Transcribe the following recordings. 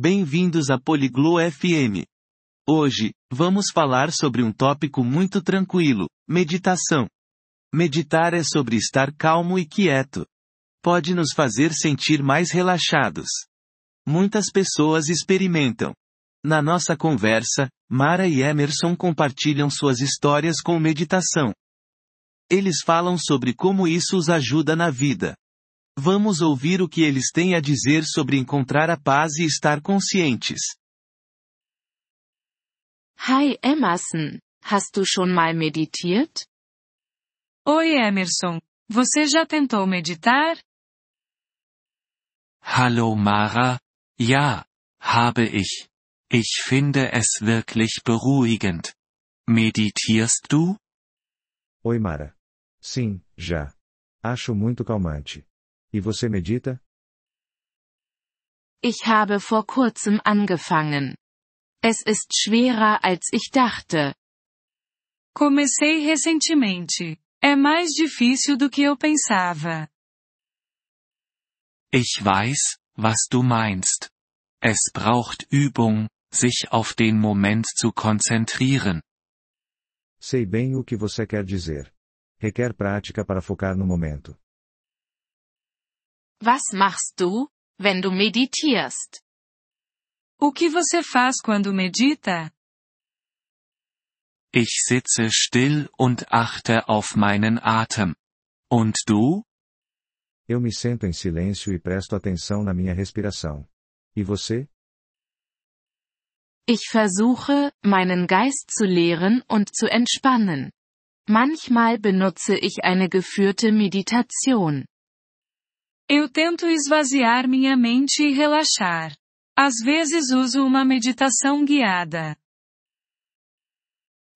Bem-vindos a Poliglo FM. Hoje, vamos falar sobre um tópico muito tranquilo: meditação. Meditar é sobre estar calmo e quieto. Pode nos fazer sentir mais relaxados. Muitas pessoas experimentam. Na nossa conversa, Mara e Emerson compartilham suas histórias com meditação. Eles falam sobre como isso os ajuda na vida. Vamos ouvir o que eles têm a dizer sobre encontrar a paz e estar conscientes. Hi Emerson, hast du schon mal meditiert? Oi Emerson, você já tentou meditar? Hallo Mara, ja, habe ich. Ich finde es wirklich beruhigend. Meditierst du? Oi Mara. Sim, já. Acho muito calmante. E você medita? Ich habe vor kurzem angefangen. Es ist schwerer als ich dachte. Comecei recentemente. É mais difícil do que eu pensava. Ich weiß, was du meinst. Es braucht Übung, sich auf den Moment zu konzentrieren. Sei bem o que você quer dizer. Requer prática para focar no momento. Was machst du, wenn du meditierst? O que você faz quando medita? Ich sitze still und achte auf meinen Atem. Und du? Eu me sento em silêncio e presto atenção na minha respiração. E você? Ich versuche, meinen Geist zu leeren und zu entspannen. Manchmal benutze ich eine geführte Meditation. Eu tento esvaziar minha mente e relaxar. Às vezes uso uma meditação guiada.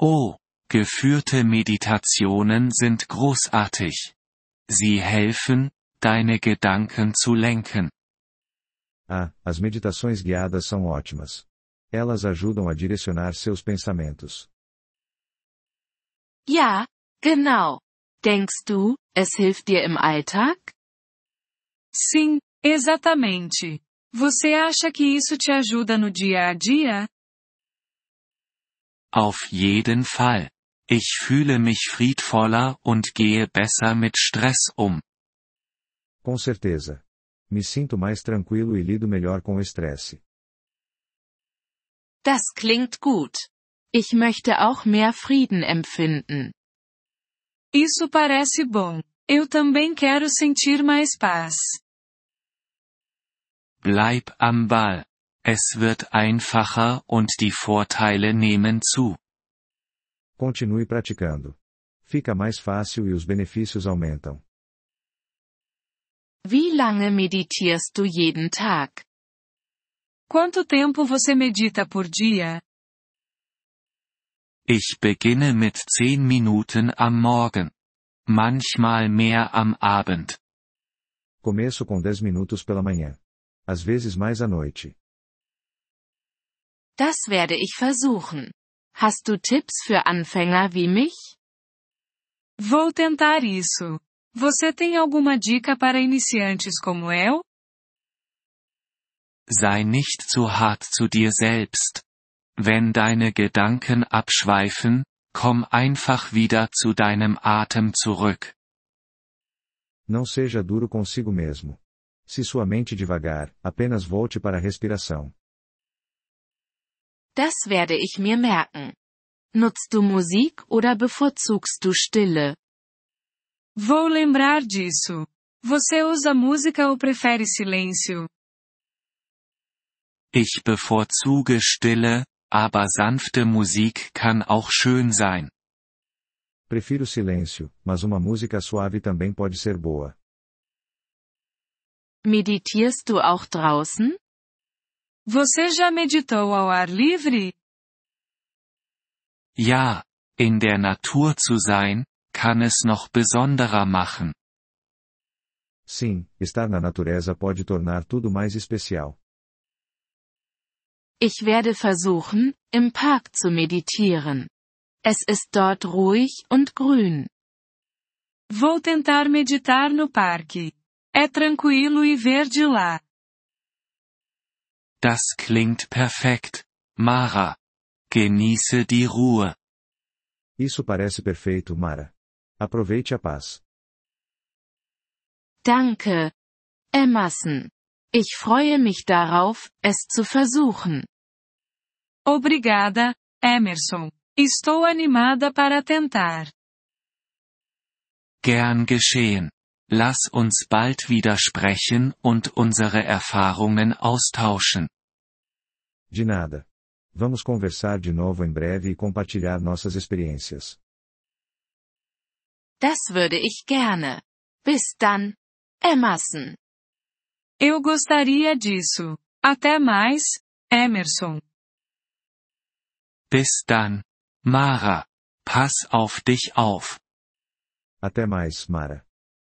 Oh, geführte Meditationen sind großartig. Sie helfen, deine Gedanken zu lenken. Ah, as meditações guiadas são ótimas. Elas ajudam a direcionar seus pensamentos. Ja, genau. Denkst du, es hilft dir im Alltag? Sim, exatamente. Você acha que isso te ajuda no dia a dia? Auf jeden Fall. Ich fühle mich friedvoller und gehe besser mit Stress um. Com certeza. Me sinto mais tranquilo e lido melhor com o estresse. Das klingt gut. Ich möchte auch mehr Frieden empfinden. Isso parece bom. Eu também quero sentir mais paz. Bleib am Ball. Es wird einfacher und die Vorteile nehmen zu. Continue praticando. Fica mais fácil e os benefícios aumentam. Wie lange meditierst du jeden Tag? Quanto tempo você medita por dia? Ich beginne mit 10 Minuten am Morgen. Manchmal mehr am Abend. Começo com 10 minutos pela manhã. Às vezes mais à noite. Das werde ich versuchen. Hast du Tipps für Anfänger wie mich? Vou tentar isso. Você tem alguma dica para iniciantes como eu? Sei nicht zu hart zu dir selbst. Wenn deine Gedanken abschweifen, komm einfach wieder zu deinem Atem zurück. Não seja duro consigo mesmo. Se sua mente devagar, apenas volte para a respiração. Das werde ich mir merken. Nutzt du Musik oder bevorzugst du Stille? Vou lembrar disso. Você usa música ou prefere silêncio? Ich bevorzuge Stille, aber sanfte Musik kann auch schön sein. Prefiro silêncio, mas uma música suave também pode ser boa. Meditierst du auch draußen? Você já meditou ao ar livre? Ja, in der Natur zu sein, kann es noch besonderer machen. Sim, estar na natureza pode tornar tudo mais especial. Ich werde versuchen, im Park zu meditieren. Es ist dort ruhig und grün. Vou tentar meditar no parque. É tranquilo e verde lá. Das klingt perfekt, Mara. Genieße die Ruhe. Isso parece perfeito, Mara. Aproveite a paz. Danke. Emerson. Ich freue mich darauf, es zu versuchen. Obrigada, Emerson. Estou animada para tentar. Gern geschehen. Lass uns bald wieder sprechen und unsere Erfahrungen austauschen. De nada. Vamos conversar de novo em breve e compartilhar nossas experiências. Das würde ich gerne. Bis dann, Emerson. Eu gostaria disso. Até mais, Emerson. Bis dann. Mara. Pass auf dich auf. Até mais, Mara.